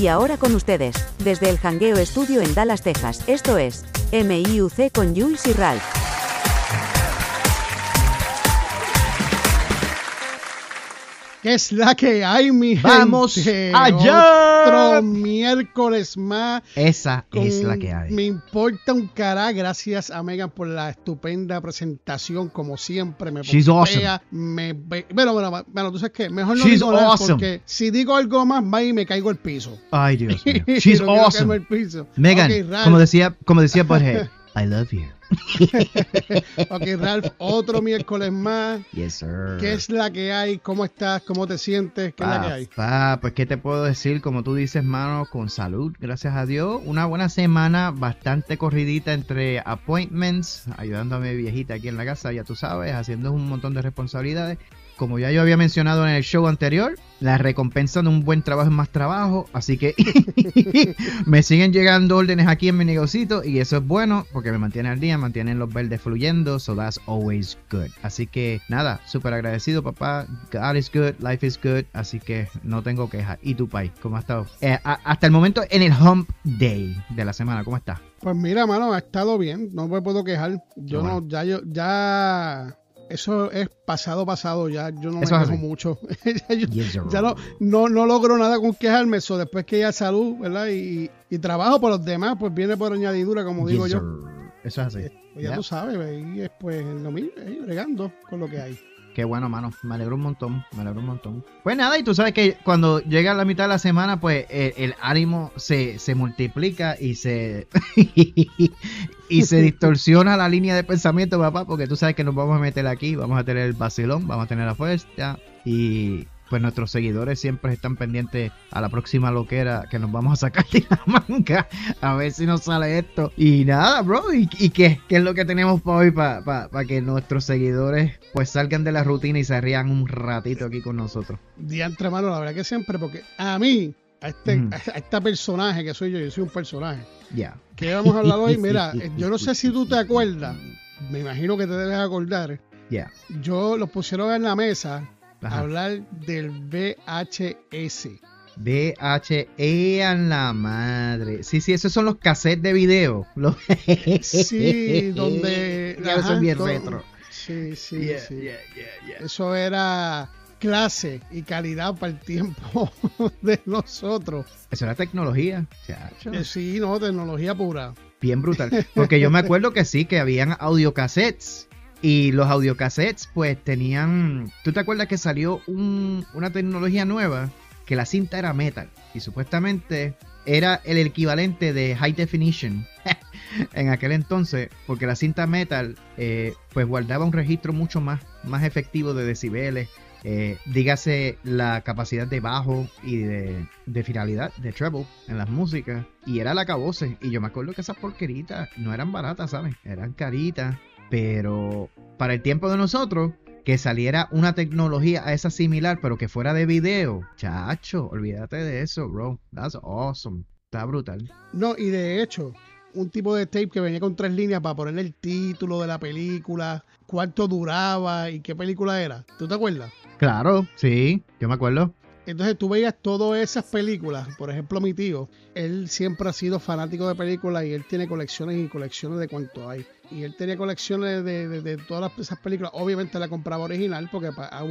Y ahora con ustedes, desde el Hangueo Estudio en Dallas, Texas, esto es MIUC con Jules y Ralph. ¿Qué es la que hay, mi Vamos gente? allá. Otro miércoles más. Esa es la que hay. Me importa un cara. Gracias a Megan por la estupenda presentación, como siempre. Me She's pompea, me Bueno, bueno, bueno, tú sabes qué. Mejor no She's digo nada awesome. porque si digo algo más, va y me caigo al piso. Ay, Dios mío. She's awesome. Megan, como decía, como decía Butthead, I love you. Ok, Ralph, otro miércoles más. Yes, sir. ¿Qué es la que hay? ¿Cómo estás? ¿Cómo te sientes? ¿Qué es la que hay? Papá, pues qué te puedo decir, como tú dices, mano, con salud, gracias a Dios. Una buena semana, bastante corridita entre appointments, ayudando a mi viejita aquí en la casa, ya tú sabes, haciendo un montón de responsabilidades. Como ya yo había mencionado en el show anterior, la recompensa de un buen trabajo es más trabajo, así que me siguen llegando órdenes aquí en mi negocito y eso es bueno porque me mantiene al día, mantienen los verdes fluyendo, so that's always good. Así que nada, súper agradecido papá, God is good, life is good, así que no tengo quejas. ¿Y tu país? ¿Cómo ha estado? Eh, a- hasta el momento en el hump day de la semana, ¿cómo está? Pues mira, mano, ha estado bien, no me puedo quejar. Yo bueno. no, ya, yo, ya, eso es pasado, pasado, ya yo no me Eso quejo mucho. ya yo- Yes, sir. ya no, no, no logro nada con quejarme, eso después que ya salud, ¿verdad? Y, y trabajo por los demás, pues viene por añadidura, como digo yo. Eso es así. Pues ya tú sabes, y es pues lo mismo, ahí bregando con lo que hay. Qué bueno, mano. Me alegro un montón. Me alegro un montón. Pues nada, y tú sabes que cuando llega la mitad de la semana, pues el, el ánimo se, se multiplica y se y se distorsiona la línea de pensamiento, papá, porque tú sabes que nos vamos a meter aquí, vamos a tener el vacilón, vamos a tener la fuerza y pues nuestros seguidores siempre están pendientes a la próxima loquera que nos vamos a sacar de la manga a ver si nos sale esto. Y nada, bro, ¿y, y qué? ¿Qué es lo que tenemos para hoy para que nuestros seguidores pues salgan de la rutina y se rían un ratito aquí con nosotros? Diantre, mano, la verdad que siempre, porque a mí, a este, a este personaje que soy yo, yo soy un personaje. Ya. ¿Qué vamos a hablar hoy? Mira, yo no sé si tú te acuerdas, me imagino que te debes acordar. Ya. Yo los pusieron en la mesa Ajá. hablar del VHS. DHE E a la madre. Sí, sí, esos son los cassettes de video. Los... Sí, donde. Ya ajá, son bien todo- retro. Sí, sí, Yeah, sí. yeah, yeah, yeah. Eso era clase y calidad para el tiempo de nosotros. Eso era tecnología. chacho. Eh, Sí, no, tecnología pura. Bien brutal. Porque yo me acuerdo que sí, que habían audiocassettes. Y los audiocassettes, pues tenían. ¿Tú te acuerdas que salió un- una tecnología nueva? Que la cinta era metal. Y supuestamente era el equivalente de high definition en aquel entonces. Porque la cinta metal, eh, pues guardaba un registro mucho más, más efectivo de decibeles. eh, dígase la capacidad de bajo y de, de finalidad, de treble en las músicas. Y era la cabose. Y yo me acuerdo que esas porqueritas no eran baratas, ¿sabes? Eran caritas. Pero para el tiempo de nosotros, que saliera una tecnología a esa similar, pero que fuera de video, chacho, olvídate de eso, bro. That's awesome. Está brutal. No, y de hecho, un tipo de tape que venía con tres líneas para ponerle el título de la película, cuánto duraba y qué película era. ¿Tú te acuerdas? Claro, sí, yo me acuerdo. Entonces tú veías todas esas películas. Por ejemplo, mi tío, él siempre ha sido fanático de películas y él tiene colecciones y colecciones de cuánto hay. Y él tenía colecciones de, de- de todas esas películas. Obviamente la compraba original porque para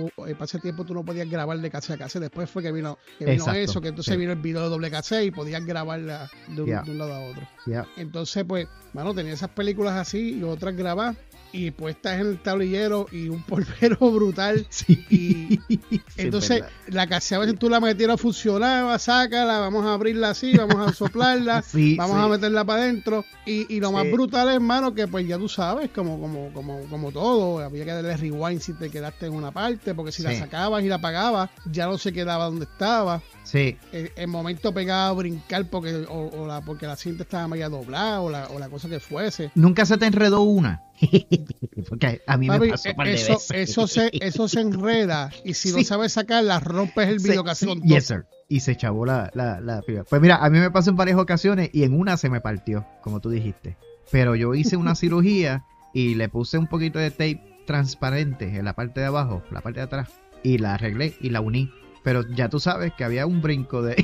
ese tiempo tú no podías grabar de casa a casa. Después fue que vino, que vino Exacto, eso, que entonces sí. vino el video de doble cassette y podías grabarla de un, Yeah. de un lado a otro. Ya. Entonces, pues, mano, tenía esas películas así y otras grabadas y puestas en el tablillero y un polvero brutal. Sí. Y Sí, entonces, verdad. la cassette a veces tú la metieras, funcionaba, sácala, vamos a abrirla así, vamos a soplarla, Sí, vamos sí. a meterla para adentro. Y, y lo más Sí. brutal, hermano, que pues ya tú sabes, como, como, como, como todo, había que darle rewind si te quedaste en una parte, porque si la Sí. sacabas y la apagabas, ya no se quedaba donde estaba. Sí, El, el momento pegado a brincar porque, o, o la, porque la cinta estaba media doblada o la, o la cosa que fuese. nunca se te enredó una. Porque a mí Papi, me pasó un par de eso, veces. eso, se, eso se enreda y si no sabes sacarla, rompes el Sí, video casi sí. Yes, sir. Y se chavó la, la, la piba. Pues mira, a mí me pasó en varias ocasiones y en una se me partió, como tú dijiste. Pero yo hice una cirugía y le puse un poquito de tape transparente en la parte de abajo, la parte de atrás, y la arreglé y la uní. Pero ya tú sabes que había un brinco de,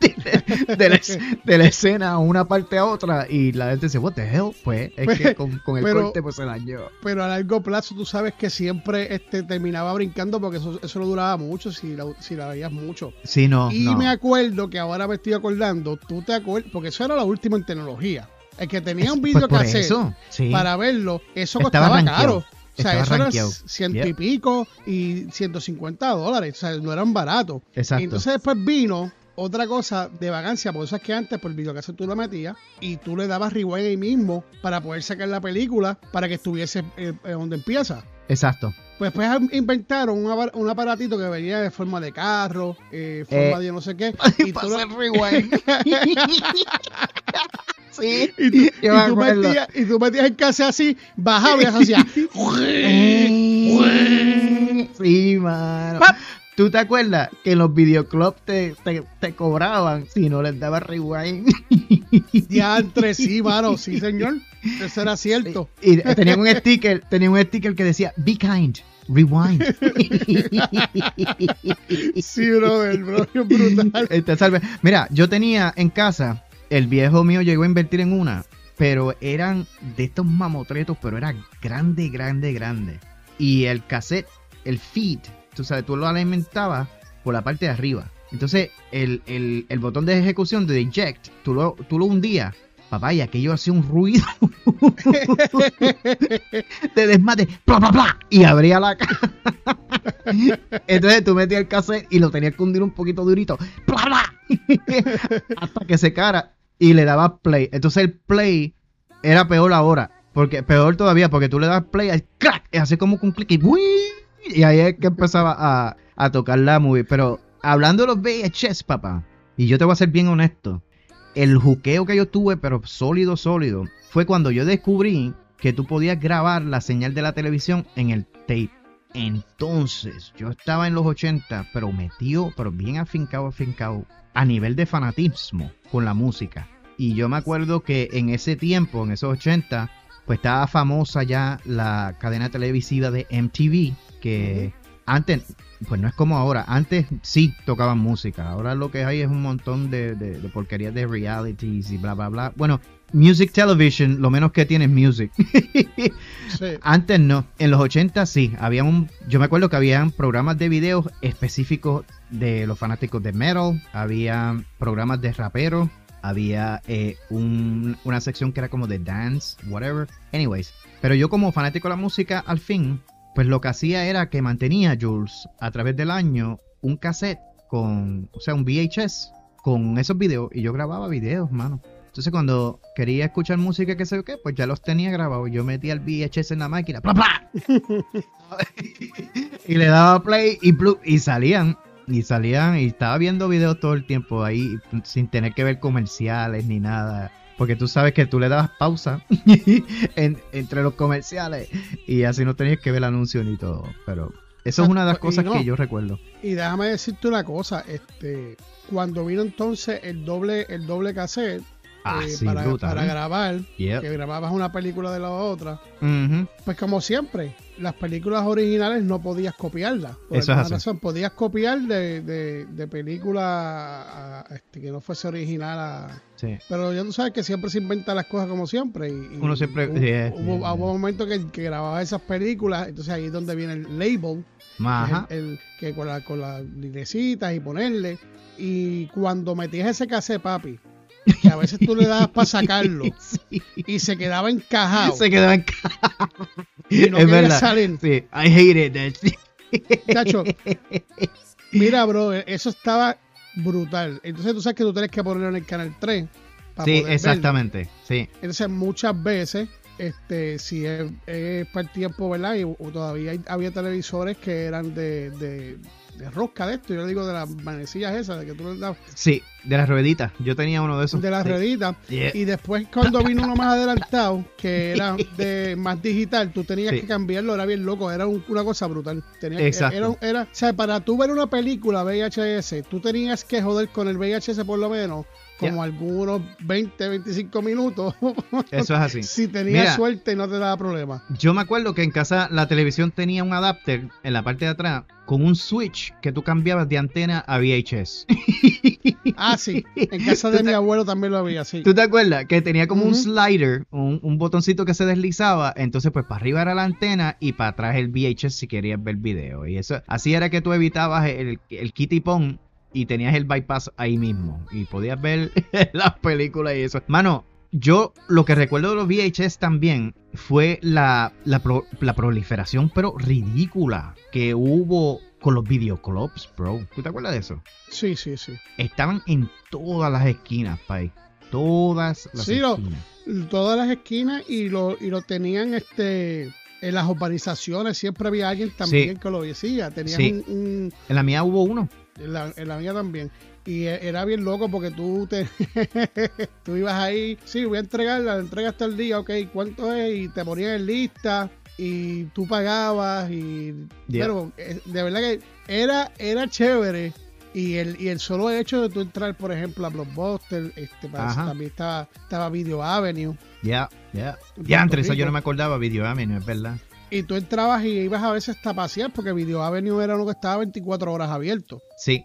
de, de la, de la escena a una parte a otra y la gente dice, what the hell? Pues es que con, con el Pero- corte pues se dañó. Pero a largo plazo tú sabes que siempre este, terminaba brincando porque eso, eso no duraba mucho si la, si la veías mucho. Sí, no, y no. me acuerdo que ahora me estoy acordando, tú te acuerdas, porque eso era lo último en tecnología. El que tenía un Pues videocassette eso, sí. para verlo, eso Estaba costaba caro. O sea, eso era ciento y pico y 150 dólares. O sea, no eran baratos. Exacto. Entonces después vino otra cosa de vagancia, por eso es que antes por el videocassette tú lo metías y tú le dabas rewind ahí mismo para poder sacar la película para que estuviese eh, eh, donde empieza. Exacto. Pues después inventaron un, apar- un aparatito que venía de forma de carro, eh, forma Eh, de no sé qué. Y tú, lo- rewind. sí. y tú- y tú metías, y tú metías el cassette así, bajaba y hacía. Sí, mano. ¡Pap! ¿Tú te acuerdas que en los videoclubs te, te, te cobraban si no les daba rewind? Ya entre sí, mano, sí, señor. Eso era cierto. Y tenían un sticker, tenían un sticker que decía, be kind, rewind. Sí, brother, bro, es brutal. Este, salve. Mira, yo tenía en casa, el viejo mío llegó a invertir en una, pero eran de estos mamotretos, pero era grande, grande, grande. Y el cassette, el feed, tú sabes, tú lo alimentabas por la parte de arriba. Entonces, el, el- botón de ejecución de eject, tú lo, tú lo hundías. Papá, y aquello hacía un ruido de desmate, bla, bla, bla, y abría la caja. Entonces tú metías el cassette y lo tenías que hundir un poquito durito, bla, bla, hasta que secara y le dabas play. Entonces el play era peor ahora, porque peor todavía, porque tú le das play al crack, así como un clic y, ¡uy! y ahí es que empezaba a, a tocar la movie. Pero hablando de los VHS, papá, y yo te voy a ser bien honesto, el juqueo que yo tuve, pero sólido, sólido, fue cuando yo descubrí que tú podías grabar la señal de la televisión en el tape. Entonces, yo estaba en los 80, pero metido, pero bien afincado, afincado, a nivel de fanatismo con la música. Y yo me acuerdo que en ese tiempo, en esos 80, pues estaba famosa ya la cadena televisiva de MTV, que antes, pues no es como ahora, antes sí tocaban música, ahora lo que hay es un montón de, de, de porquerías de realities y bla, bla, bla. Bueno, music television, lo menos que tiene es music. Sí. Antes no, en los 80 sí, había un, yo me acuerdo que habían programas de videos específicos de los fanáticos de metal, había programas de raperos, había eh, un- una sección que era como de dance, whatever. Anyways, pero yo como fanático de la música, al fin, pues lo que hacía era que mantenía Jules a través del año un cassette con, o sea, un VHS con esos videos y yo grababa videos, mano. Entonces cuando quería escuchar música que sé yo qué, pues ya los tenía grabados. Yo metía el VHS en la máquina, ¡pla, pla! y le daba play y, y salían. Y salían y estaba viendo videos todo el tiempo ahí sin tener que ver comerciales ni nada. Porque tú sabes que tú le dabas pausa en- entre los comerciales y así no tenías que ver el anuncio ni todo. Pero eso es una de las y cosas no. que yo recuerdo. Y déjame decirte una cosa, este, cuando vino entonces el doble, el doble cassette Ah, eh, para, ¿eh? grabar, Yep. que grababas una película de la otra, pues como siempre, las películas originales no podías copiarlas. Por Eso alguna razón, podías copiar de, de, de película a- este, que no fuese original a, Sí. Pero ya tú sabes que siempre se inventan las cosas como siempre. Y, y Uno siempre- Hubo, sí, hubo- sí, hubo momentos que, que grababa esas películas, entonces ahí es donde viene el label, que Ajá. el, el- que con, la, con las librecitas y ponerle. Y cuando metías ese cassette, papi, que a veces tú le dabas para sacarlo Sí. y se quedaba encajado Se quedó en casa. y no es verdad. salir. Sí, I hate it. that- Chacho, mira, bro, eso estaba brutal. Entonces tú sabes que tú tienes que ponerlo en el canal 3. para Sí, poder verlo. exactamente. Sí. Entonces muchas veces, este, si es, es para el tiempo, ¿verdad? Y o todavía hay- había televisores que eran de, de, de rosca de esto, yo le digo de las manecillas esas, de que tú le das Sí, de las rueditas. Yo tenía uno de esos. de las Sí. rueditas. Yeah. Y después cuando vino uno más adelantado, que era de más digital, tú tenías Sí. que cambiarlo, era bien loco, era un- una cosa brutal. Tenías Exacto. Era, era, o sea, para tú ver una película VHS, tú tenías que joder con el VHS por lo menos como algunos 20, 25 minutos. Eso es así. si tenías Mira. suerte no te daba problema. Yo me acuerdo que en casa la televisión tenía un adapter en la parte de atrás con un switch que tú cambiabas de antena a VHS. Ah, sí. En casa de mi abuelo también lo había, sí. ¿Tú te acuerdas? Que tenía como un slider, un, un botoncito que se deslizaba. Entonces, pues para arriba era la antena y para atrás el VHS si querías ver video. Y eso, así era que tú evitabas el, el kitty pong y tenías el bypass ahí mismo. Y podías ver las películas y eso. Mano, yo lo que recuerdo de los VHS también fue la, la, pro- la proliferación, pero ridícula, que hubo con los videoclubs, bro. ¿Tú te acuerdas de eso? Sí, sí, sí. Estaban en todas las esquinas, pay. Todas las Sí, lo- esquinas. Todas las esquinas y lo, y lo tenían este en las urbanizaciones. Siempre había alguien también que lo decía. Tenías Sí. un, un- En la mía hubo uno. en, la, en la mía también. Y e- era bien loco porque tú te tú ibas ahí, sí, voy a entregarla, la entrega hasta el día, ok, ¿cuánto es? Y te ponían en lista y tú pagabas y Yeah. pero eh, de verdad que era era chévere y el y el solo hecho de tú entrar por ejemplo a Blockbuster este para también estaba estaba Video Avenue Ya, ya. Ya, entre eso yo no me acordaba Video Avenue, es verdad. y tú entrabas y ibas a veces hasta pasear porque Video Avenue era uno que estaba 24 horas abierto Sí.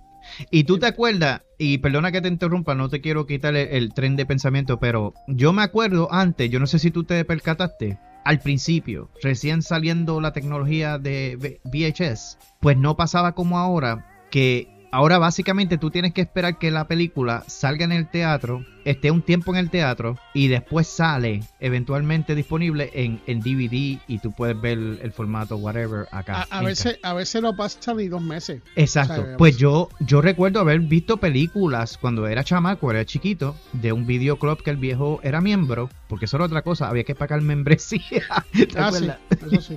Y tú te acuerdas, y perdona que te interrumpa, no te quiero quitar el, el tren de pensamiento, pero yo me acuerdo antes, yo no sé si tú te percataste, al principio, recién saliendo la tecnología de VHS, pues no pasaba como ahora, que ahora básicamente tú tienes que esperar que la película salga en el teatro, esté un tiempo en el teatro y después sale eventualmente disponible en, en DVD y tú puedes ver el formato whatever acá. a, veces a veces no pasa ni dos meses Exacto. O sea, pues yo, yo recuerdo haber visto películas cuando era chamaco, era chiquito, de un videoclub que el viejo era miembro, porque eso era otra cosa, había que pagar membresía. ¿Te Ah, sí, eso.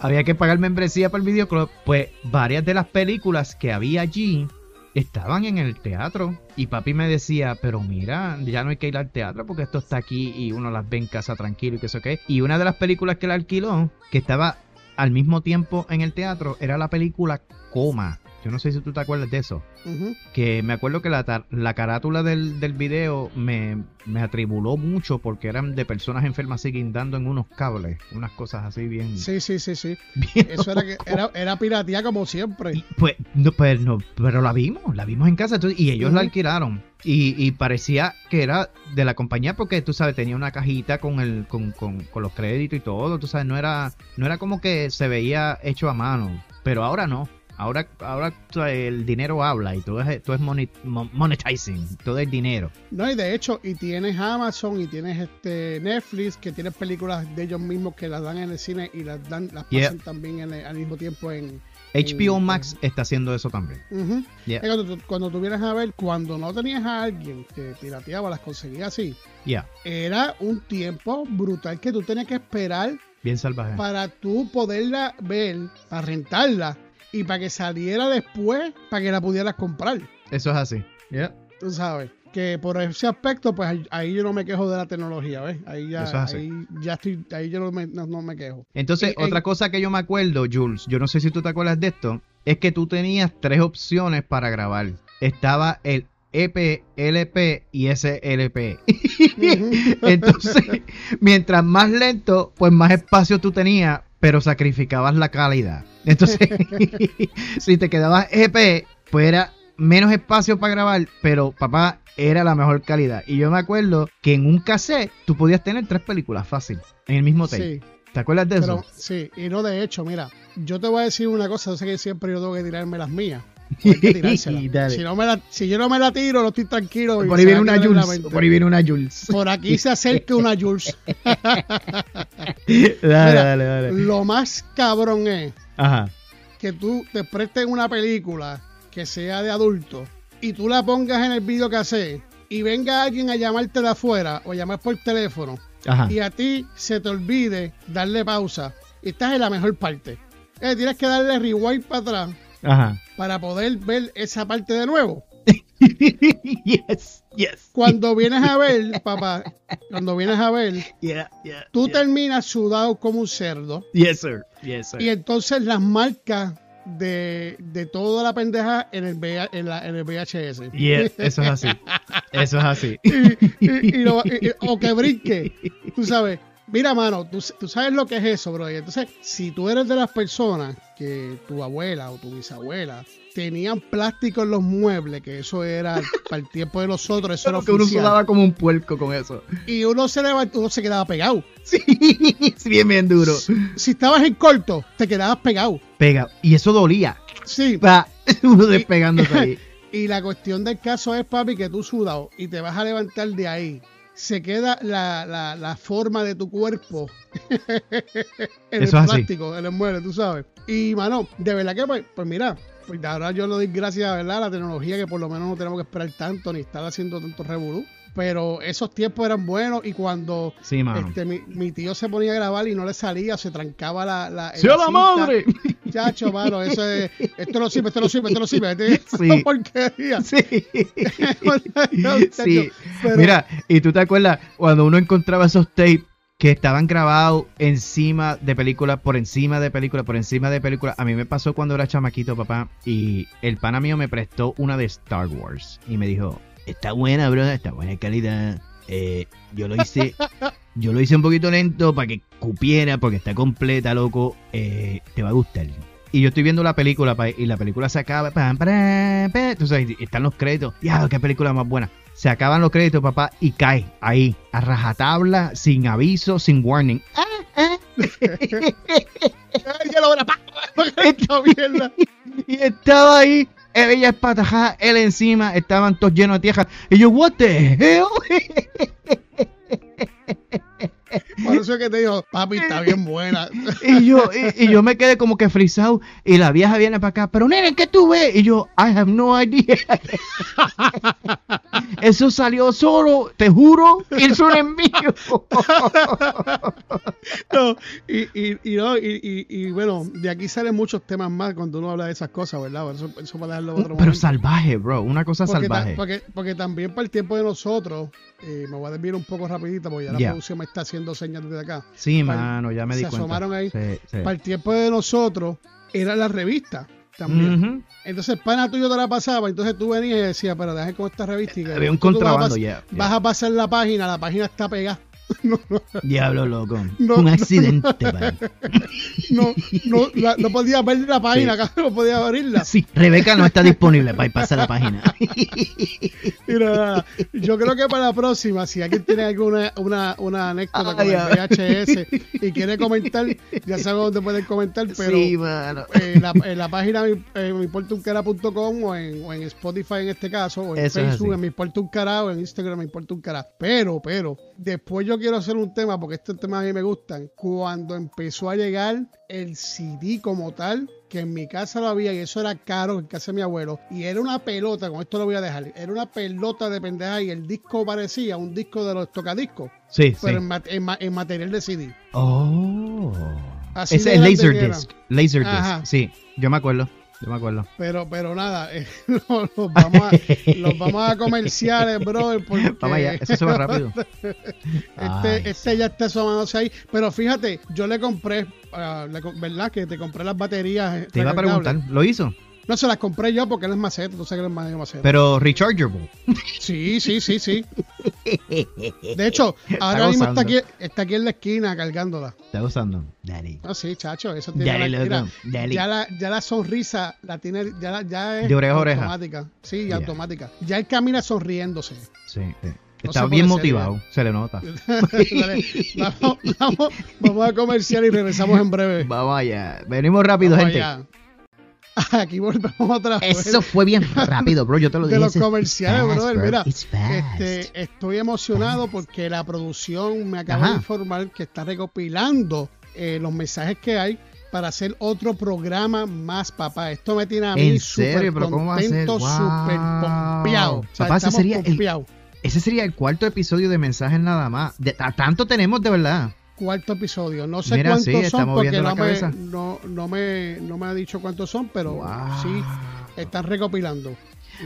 Había que pagar membresía para el videoclub. Pues varias de las películas que había allí estaban en el teatro. Y papi me decía, pero mira, ya no hay que ir al teatro porque esto está aquí y uno las ve en casa tranquilo y que eso qué. Y una de las películas que la alquiló, que estaba al mismo tiempo en el teatro, era la película Coma. Yo no sé si tú te acuerdas de eso. Que me acuerdo que la, la carátula del, del video me, me atribuló mucho porque eran de personas enfermas así guindando en unos cables. Unas cosas así bien. Sí, sí, sí, sí. Eso era que era, era piratía como siempre. y, Pues, no, pues, no, pero la vimos, la vimos en casa entonces, y ellos la alquilaron. Y, y parecía que era de la compañía porque, tú sabes, tenía una cajita con el con, con, con los créditos y todo, tú sabes, no era, no era como que se veía hecho a mano, pero ahora no. Ahora, ahora el dinero habla y todo es, todo es monetizing, todo es dinero. No, y de hecho, y tienes Amazon y tienes este Netflix que tienes películas de ellos mismos que las dan en el cine y las dan las Yeah. pasan también en el- al mismo tiempo en HBO Max está haciendo eso también. Yeah. Cuando, cuando tú vienes a ver, cuando no tenías a alguien que pirateaba, las conseguía así, era un tiempo brutal que tú tenías que esperar bien salvaje. para tú poderla ver, para rentarla y para que saliera después, para que la pudieras comprar. Eso es así. Yeah. Tú sabes. Que por ese aspecto, pues ahí- ahí yo no me quejo de la tecnología, ¿ves? Ahí ya, Eso es así. ahí ya estoy, ahí yo no me, no, no me quejo. Entonces, En- otra en- cosa que yo me acuerdo, Jules, yo no sé si tú te acuerdas de esto, es que tú tenías tres opciones para grabar. Estaba el EP, LP y SLP. Entonces, mientras más lento, pues más espacio tú tenías, pero sacrificabas la calidad. Entonces, si te quedabas EP, pues era menos espacio para grabar, pero papá, era la mejor calidad. Y yo me acuerdo que en un cassette tú podías tener tres películas fácil, en el mismo tape. Sí, ¿Te acuerdas de eso? pero sí, y no de hecho, mira, yo te voy a decir una cosa, yo sé que siempre yo tengo que tirarme las mías. Hay que si, no me la, si yo no me la tiro, no estoy tranquilo. Por ahí viene una Jules. Por ahí viene una Jules. Por aquí se acerca una Jules. dale, Mira, dale, dale. Lo más cabrón es Ajá. que tú te prestes una película que sea de adulto y tú la pongas en el video que hace y venga alguien a llamarte de afuera o llamar por teléfono Ajá. y a ti se te olvide darle pausa y estás en la mejor parte. Eh, tienes que darle rewind para atrás Ajá. Para poder ver esa parte de nuevo. yes, yes. Cuando vienes a ver, papá, cuando vienes a ver, Yeah, yeah. tú yeah. terminas sudado como un cerdo Yes, sir. Yes, sir. y entonces las marcas de, de toda la pendeja en el, VH en, la, en el VHS. Yeah, eso es así. Eso es así. y, y- y lo- o que brinque. Tú sabes. Mira, mano, tú, tú sabes lo que es eso, bro. Entonces, si tú eres de las personas que tu abuela o tu bisabuela tenían plástico en los muebles, que eso era para el tiempo de nosotros, eso era que uno oficial. sudaba como un puerco con eso. Y uno se levantó, uno se quedaba pegado. Sí, bien, bien duro. Si estabas en corto, te quedabas pegado. Pega. Y eso dolía. Sí. Pa, uno despegándose ahí. Y la cuestión del caso es, papi, que tú sudado y te vas a levantar de ahí. Se queda la, la, la forma de tu cuerpo en Eso el es así. plástico, en el mueble, tú sabes. Y, mano, de verdad que, pues, pues mira, pues ahora yo le doy gracias, ¿verdad? A la tecnología que por lo menos no tenemos que esperar tanto ni estar haciendo tanto revolú. Pero esos tiempos eran buenos y cuando Sí, este, mi, mi tío se ponía a grabar y no le salía, se trancaba la... la ¡Sea la cinta. madre! Chacho, mano, eso es, esto no sirve, esto no sirve, esto no sirve. Esto es Sí. una porquería. Sí. sí. Pero- Mira, y tú te acuerdas cuando uno encontraba esos tapes que estaban grabados encima de películas, por encima de películas, por encima de películas. A mí me pasó cuando era chamaquito, papá, y el pana mío me prestó una de Star Wars y me dijo, está buena, bro, está buena calidad. Eh, yo lo hice, yo lo hice un poquito lento para que cupiera, porque está completa, loco. Eh, te va a gustar. Y yo estoy viendo la película y la película se acaba. pam, pam, pam, tú sabes, y están los créditos. Ya, qué película más buena. Se acaban los créditos, papá, y cae ahí, a rajatabla, sin aviso, sin warning. Ah, ah. Y estaba ahí, ella espatajada, él encima, estaban todos llenos de tierra. Y yo, what the hell? Por eso es que te digo, papi, está bien buena. Y yo, y, y yo me quedé como que frisado. Y la vieja viene para acá, pero nene, ¿qué tú ves? Y yo, I have no idea. Eso salió solo, te juro, es mío. No, y, y, y, no, y, y, y bueno, de aquí salen muchos temas más cuando uno habla de esas cosas, ¿verdad? Eso, eso para dejarlo otro Pero momento. salvaje, bro, una cosa porque, ta- salvaje. porque, porque también para el tiempo de nosotros, eh, me voy a desviar un poco rapidito porque ya la producción me está haciendo señas desde acá. Sí, para- mano, ya me di se cuenta. asomaron ahí. Sí, sí. Para el tiempo de nosotros, era la revista también. Ujú. Entonces, pana tuyo te la pasaba, entonces tú venías y decías, pero déjame con esta revista. Había un vas contrabando, ya. Vas a pasar la página, la página está pegada. No, no, Diablo, loco. No, un accidente, no, no, la- no podía ver la página, no podía abrirla. Sí, Rebeca no está disponible para ir pasar la página. Mira, yo creo que para la próxima, si alguien tiene alguna una, una anécdota con el ay. VHS y quiere comentar, ya sabe dónde pueden comentar, pero sí, mano. en la, en la página en miportuncara.com o en, o en Spotify en este caso, o en Eso Facebook en mi importa un cara o en Instagram me importa un cara. Pero, pero, después yo quiero hacer un tema, porque estos temas a mí me gustan, cuando empezó a llegar el CD como tal, que en mi casa lo había y eso era caro en casa de mi abuelo, y era una pelota, con esto lo voy a dejar, era una pelota de pendeja y el disco parecía un disco de los tocadiscos, Sí, sí. pero en, ma- en en material de CD. Oh. Así Ese es. Laserdisc. Laserdisc. Sí, yo me acuerdo. Yo me acuerdo. Pero, pero nada, eh, los, los vamos a, los vamos a comerciales, bro, porque Vamos allá, eso se va rápido. Este, este ya está asomándose ahí. Pero fíjate, yo le compré, ah, le ¿verdad? Que te compré las baterías. eh, Te iba a preguntar, ¿lo hizo? No, se las compré yo porque él es maceta, tú sabes que él es maceta. Pero rechargeable. Sí, sí, sí, sí. De hecho, ahora mismo está aquí, está aquí en la esquina cargándola. Está usando. Daddy. Ah, sí, chacho, eso tiene Dale, la- mira, dale. ya la, ya la sonrisa la tiene, ya, la- ya es De oreja automática. Sí, Ya. automática. Ya él camina sonriéndose. Sí, sí. Está bien ser, motivado, se le nota. Dale, vamos, vamos, vamos a comercial y regresamos en breve. Vamos allá. Venimos rápido, Vamos gente. allá. Aquí volvemos otra vez. Eso fue bien rápido, bro. Yo te lo de dije. los Eso es comerciales, fast, brother. bro. Mira, este, estoy emocionado porque la producción me acaba Ajá. de informar que está recopilando eh, los mensajes que hay para hacer otro programa más, papá. Esto me tiene a mí ¿En súper serio? ¿Pero cómo va a ser? contento, súper Wow. pompeado. O sea, Papá, ese sería el-. Ese sería el cuarto episodio de mensajes nada más. De, tanto tenemos de verdad. Cuarto episodio. No sé Mira, cuántos sí, son porque no me, no, no, me, no me ha dicho cuántos son, pero Wow. sí están recopilando.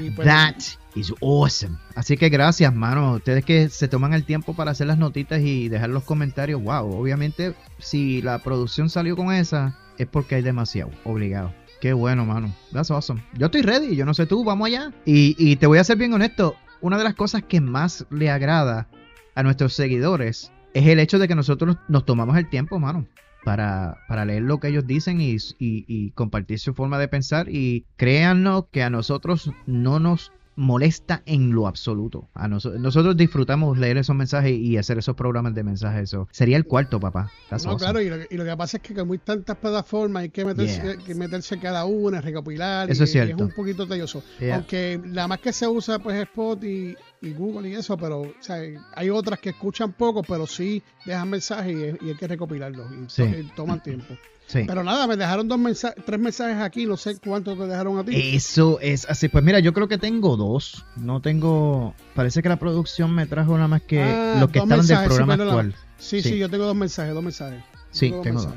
Y pues, That is awesome. Así que gracias, mano. Ustedes que se toman el tiempo para hacer las notitas y dejar los comentarios. Wow, obviamente, si la producción salió con esa, es porque hay demasiado. Obligado. Qué bueno, mano. That's awesome. Yo estoy ready, yo no sé tú, vamos allá. Y, y te voy a ser bien honesto, una de las cosas que más le agrada a nuestros seguidores es el hecho de que nosotros nos tomamos el tiempo, mano, para, para leer lo que ellos dicen y, y- y compartir su forma de pensar. Y créanos que a nosotros no nos molesta en lo absoluto. A noso- nosotros disfrutamos leer esos mensajes y hacer esos programas de mensajes. Eso sería el cuarto, papá. That's No, awesome. claro, y lo, que- y lo que pasa es que como hay tantas plataformas, hay que meterse, Yeah. que meterse cada una, recopilar. Eso y- es y cierto. un poquito tedioso. Yeah. Aunque la más que se usa pues es Spot y, y Google y eso, pero o sea, hay otras que escuchan poco, pero sí dejan mensajes y, y hay que recopilarlos. Y, Sí. y toman tiempo. Sí. Pero nada, me dejaron dos mensajes, tres mensajes aquí, no sé cuántos te dejaron a ti. Eso es así. Pues mira, yo creo que tengo dos. No tengo. Parece que la producción me trajo nada más que Ah, los que estaban del mensajes, sí, programa perdona. actual. sí, sí, sí. yo tengo dos mensajes, dos mensajes. Sí, dos tengo dos.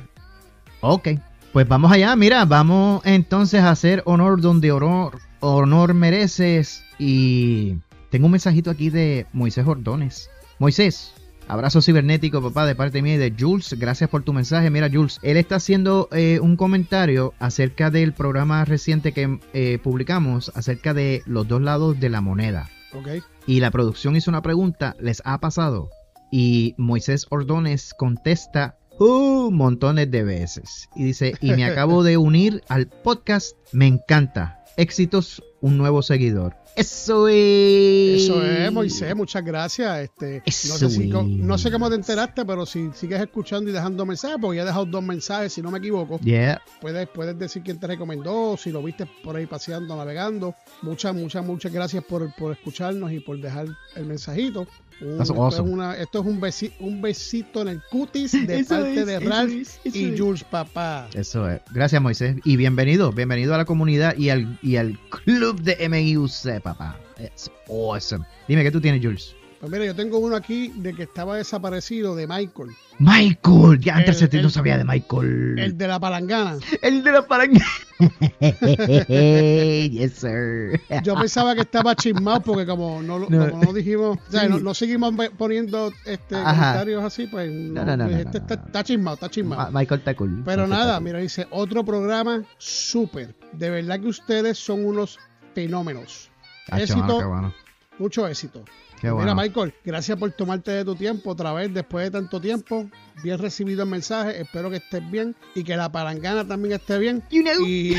Ok. Pues vamos allá. Mira, vamos entonces a hacer honor donde honor, honor mereces. Y tengo un mensajito aquí de Moisés Ordones. Moisés. Abrazo cibernético, papá, de parte mía y de Jules. Gracias por tu mensaje. Mira, Jules, él está haciendo eh, un comentario acerca del programa reciente que eh, publicamos, acerca de los dos lados de la moneda. Ok. Y la producción hizo una pregunta, ¿les ha pasado? Y Moisés Ordones contesta, "Uh, montones de veces. Y dice, y me acabo de unir al podcast, me encanta. Éxitos, un nuevo seguidor. Eso es. Eso es, Moisés, muchas gracias. Este, no, sé si- no sé cómo te enteraste, pero si sigues escuchando y dejando mensajes, porque ya he dejado dos mensajes, si no me equivoco, Yeah. puedes, puedes decir quién te recomendó, si lo viste por ahí paseando, navegando. Muchas, muchas, muchas gracias por, por escucharnos y por dejar el mensajito. Un- That's esto, awesome. es una- esto es un, besi- un besito en el cutis de Eso parte es, de Ralph es, y es. Jules Papá. Eso es. Gracias, Moisés. Y bienvenido, bienvenido a la comunidad y al, y al club de MIUC, papá. It's awesome. Dime, ¿qué tú tienes, Jules? Pues mira, yo tengo uno aquí de que estaba desaparecido, de Michael, Michael, ya antes El- no el- sabía de Michael. el de la palangana. El de la palanca. yes, sir. Yo pensaba que estaba chismado porque como no, No. como no dijimos, o sea, Sí. no, no seguimos poniendo este Ajá. comentarios así, pues no, No, no, no, no, este no, está, no. está chismado, está chismado. Ma- Michael está cool. Pero Michael nada, mira, dice, otro programa súper. De verdad que ustedes son unos fenómenos. Éxito. bueno. Mucho éxito. Qué Mira. Michael, gracias por tomarte de tu tiempo otra vez después de tanto tiempo. Bien recibido el mensaje, espero que estés bien y que la palangana también esté bien. You know. Y,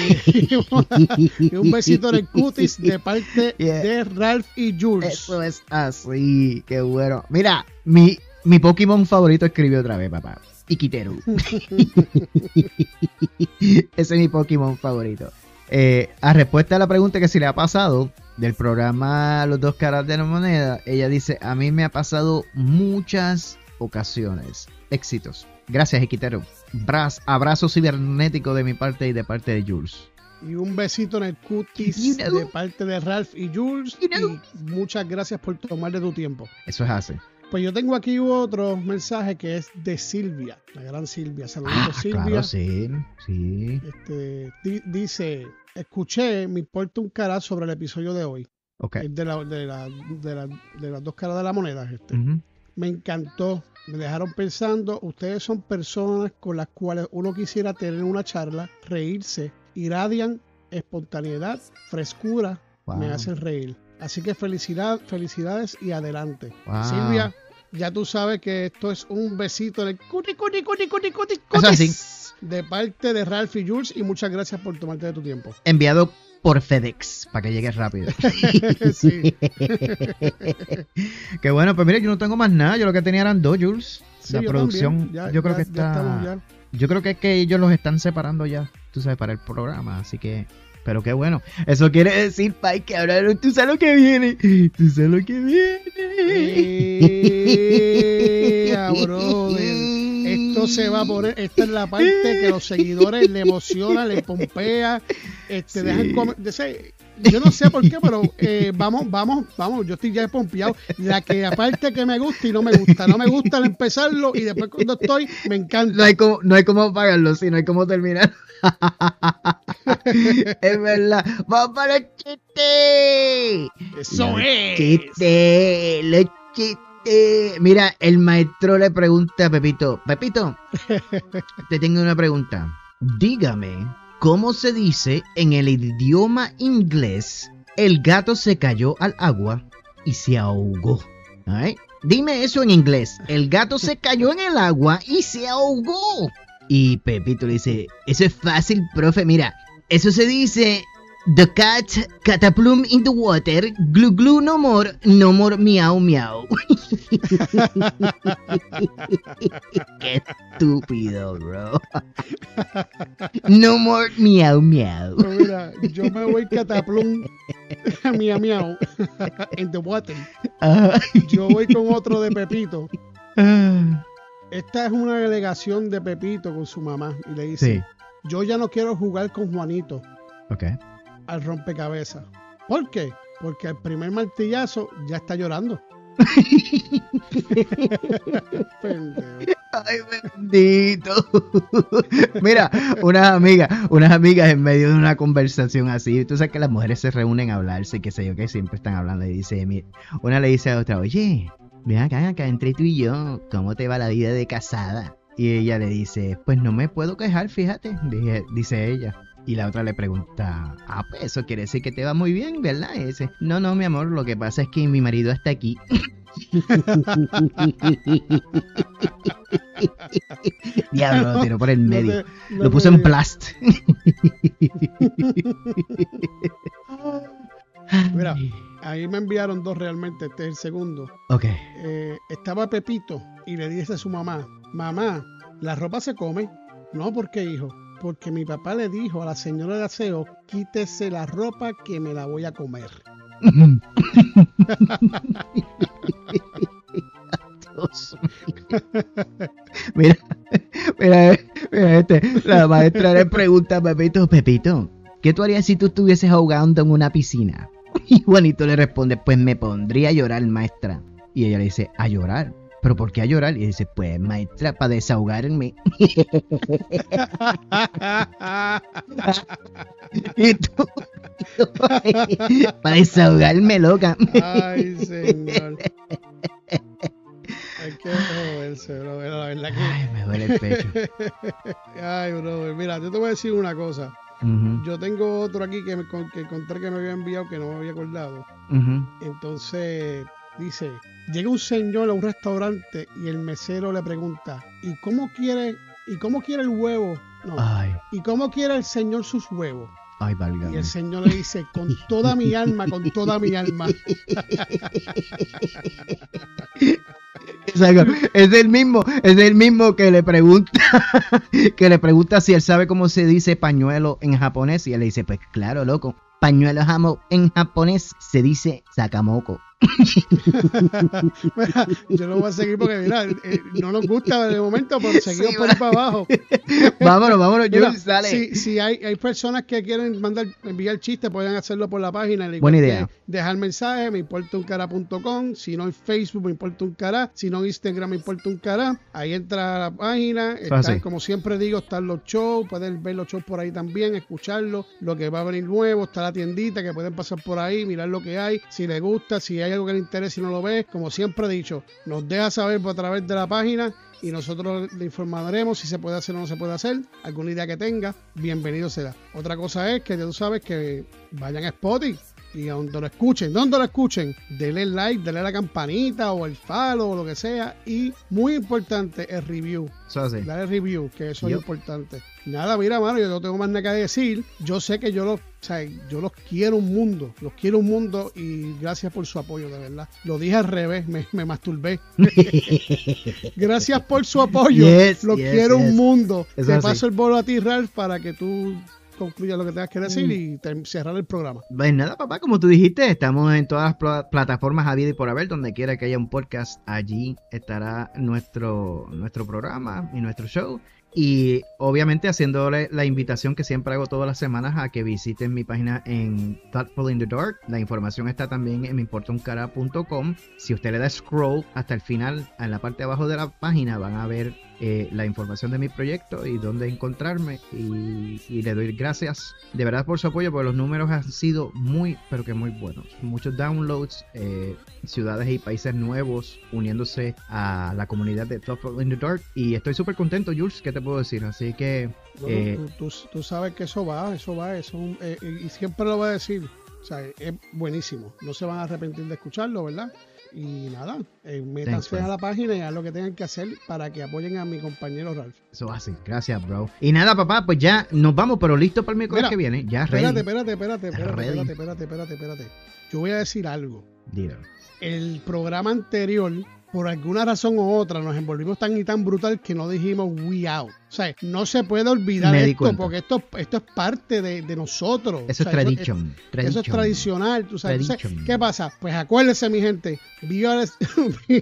y un besito en el cutis de parte Yeah. de Ralph y Jules. Eso es así, qué bueno. Mira, mi, mi Pokémon favorito escribió otra vez, papá. Ikiteru. Ese es mi Pokémon favorito. Eh, a respuesta a la pregunta que si le ha pasado del programa Los dos caras de la moneda, ella dice, a mí me ha pasado muchas ocasiones. Éxitos. Gracias. Braz- abrazo cibernético de mi parte y de parte de Jules. Y un besito en el cutis You know. de parte de Ralph y Jules. You know. Y muchas gracias por tomar de tu tiempo. Eso es así. Pues yo tengo aquí otro mensaje que es de Silvia, la gran Silvia. Saludos, Ah, Silvia. claro, sí, sí. Este, di- dice, escuché, me importa un carajo sobre el episodio de hoy. Ok. el de, la- de, la- de la- de las dos caras de la moneda. Este. Me encantó, me dejaron pensando, ustedes son personas con las cuales uno quisiera tener una charla, reírse, irradian espontaneidad, frescura, Wow. me hacen reír. Así que felicidad, felicidades y adelante. Wow. Silvia, ya tú sabes que esto es un besito el cuti, cuti, cuti, cuti, cuti, Eso así. de parte de Ralph y Jules y muchas gracias por tomarte de tu tiempo. enviado por FedEx para que llegue rápido. Qué bueno, pues mira, yo no tengo más nada. Yo lo que tenía eran dos Jules. sí, la yo producción. Ya- yo creo ya- que está. estamos. Yo creo que es que ellos los están separando ya, tú sabes, para el programa. Así que, pero qué bueno. Eso quiere decir, Pai, que ahora tú sabes lo que viene. Tú sabes lo que viene. Esto se va a poner, esta es la parte que los seguidores le emociona, le pompea, este, Sí. dejan comer, de yo no sé por qué, pero eh, vamos, vamos, vamos, yo estoy ya pompeado. La que aparte que me gusta y no me gusta, no me gusta al empezarlo y después cuando estoy me encanta. No hay como, no hay como pagarlo, sí, no hay como terminar. es verdad. Vamos para el chiste. Eso es. chistes, los chistes. Mira, el maestro le pregunta a Pepito, Pepito, te tengo una pregunta. Dígame cómo se dice en el idioma inglés el gato se cayó al agua y se ahogó. Alright? Dime eso en inglés. El gato se cayó en el agua y se ahogó. Y Pepito le dice, eso es fácil, profe. Mira, eso se dice, the cat cataplum in the water, glu glu no more, no more miau miau. Qué estúpido, bro. No more miau miau. Pero mira, yo me voy cataplum, miau miau, in the water. Ah, Yo voy con otro de Pepito. ah. Esta es una delegación de Pepito con su mamá y le dice, Sí, yo ya no quiero jugar con Juanito ok. Al rompecabezas. ¿Por qué? Porque el primer martillazo ya está llorando. Ay, bendito. Mira, unas amigas, unas amigas en medio de una conversación así, tú sabes que las mujeres se reúnen a hablarse, qué sé yo, que siempre están hablando y dice, mira, una le dice a otra, oye, ven acá, acá entre tú y yo, ¿cómo te va la vida de casada? Y ella le dice, pues no me puedo quejar, fíjate, dice ella. Y la otra le pregunta, ah, pues eso quiere decir que te va muy bien, ¿verdad? Y dice, no, no, mi amor, lo que pasa es que mi marido está aquí. Diablo, lo tiró por el medio. no Lo puso en plast. Mira. Ahí me enviaron dos realmente, este es el segundo. Ok. Eh, estaba Pepito y le dice a su mamá, mamá, la ropa se come. No, ¿por qué, hijo? Porque mi papá le dijo a la señora de aseo, quítese la ropa que me la voy a comer. Mira, mira, mira este, la maestra le pregunta a Pepito, Pepito, ¿qué tú harías si tú estuvieses ahogando en una piscina? Y Juanito le responde, pues me pondría a llorar, maestra. Y ella le dice, ¿a llorar? ¿Pero por qué a llorar? Y dice, pues maestra, para desahogarme. Y tú, para desahogarme, loca. Ay, señor. Hay que joderse, bro. La verdad que. Ay, me duele el pecho. Ay, bro. Mira, yo te voy a decir una cosa. Yo tengo otro aquí que, me, que encontré que me había enviado que no me había acordado. Entonces dice, llega un señor a un restaurante y el mesero le pregunta, ¿y cómo quiere, y cómo quiere el huevo? No, Ay, ¿y cómo quiere el señor sus huevos? ay, Y el señor le dice, con toda mi alma, con toda mi alma. Es el mismo, es el mismo que le pregunta, que le pregunta si él sabe cómo se dice pañuelo en japonés y él le dice, pues claro, loco, pañuelo jamo en japonés se dice sakamoko. Mira, yo lo voy a seguir porque, mira, eh, no nos gusta de momento, pero seguimos Sí, por ahí para abajo. vámonos, vámonos, Mira, Jules, dale. Si, si hay, hay personas que quieren mandar, enviar chistes, pueden hacerlo por la página. Buena idea. Dejar mensaje, me importa un cara.com. Si no en Facebook, me importa un cara. Si no en Instagram, me importa un cara. Ahí entra a la página. Están, Así. como siempre digo, están los shows. Pueden ver los shows por ahí también, escucharlos. Lo que va a venir nuevo. Está la tiendita que pueden pasar por ahí, mirar lo que hay. Si les gusta, si hay algo que les interesa y no lo ves. Como siempre he dicho, nos deja saber por a través de la página y nosotros le informaremos si se puede hacer o no se puede hacer. Alguna idea que tenga, bienvenido será. Otra cosa es que ya tú sabes que vayan a Spotify y a donde lo escuchen, donde lo escuchen, denle like, denle la campanita o el follow o lo que sea. Y muy importante, el review. Eso así. Dale review, que eso es importante. Nada, mira, mano, yo no tengo más nada que decir. Yo sé que yo los, o sea, yo los quiero un mundo, los quiero un mundo y gracias por su apoyo, de verdad. Lo dije al revés, me, me masturbé. gracias por su apoyo. Yes, los yes, quiero yes. un mundo. Eso Te así. paso el bolo a ti, Ralph, para que tú concluyas lo que tengas que decir y te- cerrar el programa. Pues nada, papá, como tú dijiste, estamos en todas las pla- plataformas habidas y por haber, donde quiera que haya un podcast, allí estará nuestro, nuestro programa y nuestro show. Y obviamente haciéndole la invitación que siempre hago todas las semanas a que visiten mi página en Thoughtful in the Dark. La información está también en meimportauncara.com. Si usted le da scroll hasta el final, en la parte de abajo de la página van a ver eh, la información de mi proyecto y dónde encontrarme. Y, y le doy gracias de verdad por su apoyo, porque los números han sido muy, pero que muy buenos. Muchos downloads, eh, ciudades y países nuevos uniéndose a la comunidad de Top in the Dark. Y estoy súper contento, Jules, ¿qué te puedo decir? Así que... Eh, tú, tú- tú sabes que eso va, eso va, eso eh, y siempre lo voy a decir. O sea, es buenísimo. No se van a arrepentir de escucharlo, ¿verdad? Y nada, eh, métanse Thanks, a la página y hagan lo que tengan que hacer para que apoyen a mi compañero Ralph. Eso así, gracias, bro. Y nada, papá, pues ya nos vamos, pero listo para el miércoles que viene. Ya. Espérate, espérate, espérate, espérate, espérate, espérate, espérate, espérate. Yo voy a decir algo. Dilo. El programa anterior, por alguna razón u otra, nos envolvimos tan y tan brutal que no dijimos we out. O sea, no se puede olvidar Me esto, cuenta. porque esto, esto es parte de, de nosotros. Eso O es tradition. Eso es tradicional, tú sabes. Entonces. ¿Qué pasa? Pues acuérdense, mi gente, viva, la-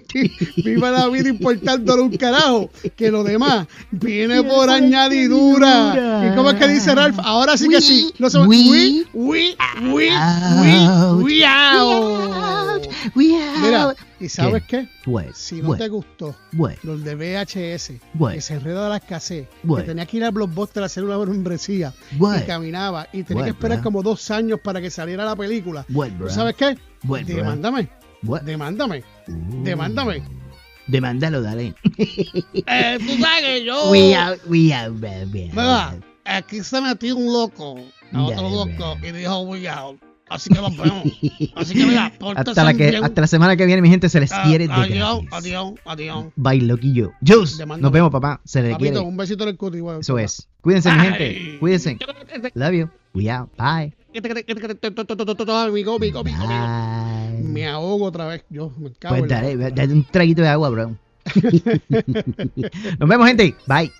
viva la vida importándole un carajo, que lo demás viene por añadidura. ¿Y cómo es que dice Ralph? Ahora sí que sí. No se We- we, we, we, out. we, we out. We out. Mira, ¿y sabes qué? Pues, Si no te gustó pues, los de VHS, Bueno. que se enreda de las cassettes, Bueno. que tenía que ir al Blockbuster a hacer una membresía Bueno. y caminaba y tenía Bueno, que esperar bro. como dos años para que saliera la película. Bueno, ¿Tú bro. sabes qué? Demándame, demándame, Uh. demándame. Demándalo, dale. Eh, tú sabes que yo... We out, we bro. we. Mira, aquí se metió un loco a otro Dale, loco bro. y dijo we out. Así que nos vemos. Así que mira, hasta, la que, hasta la semana que viene, mi gente, se les Ah, quiere de adiós, gratis. adiós, adiós. Bye, loquillo. Juice, nos vemos, papá. Se le Papito, quiere. un besito en el cuti. güey. Eso es. Cuídense, mi gente. Cuídense. Love you. We out. Bye. Me ahogo otra vez. Yo me cago Pues dale, dale un traguito de agua, bro. Nos vemos, gente. Bye.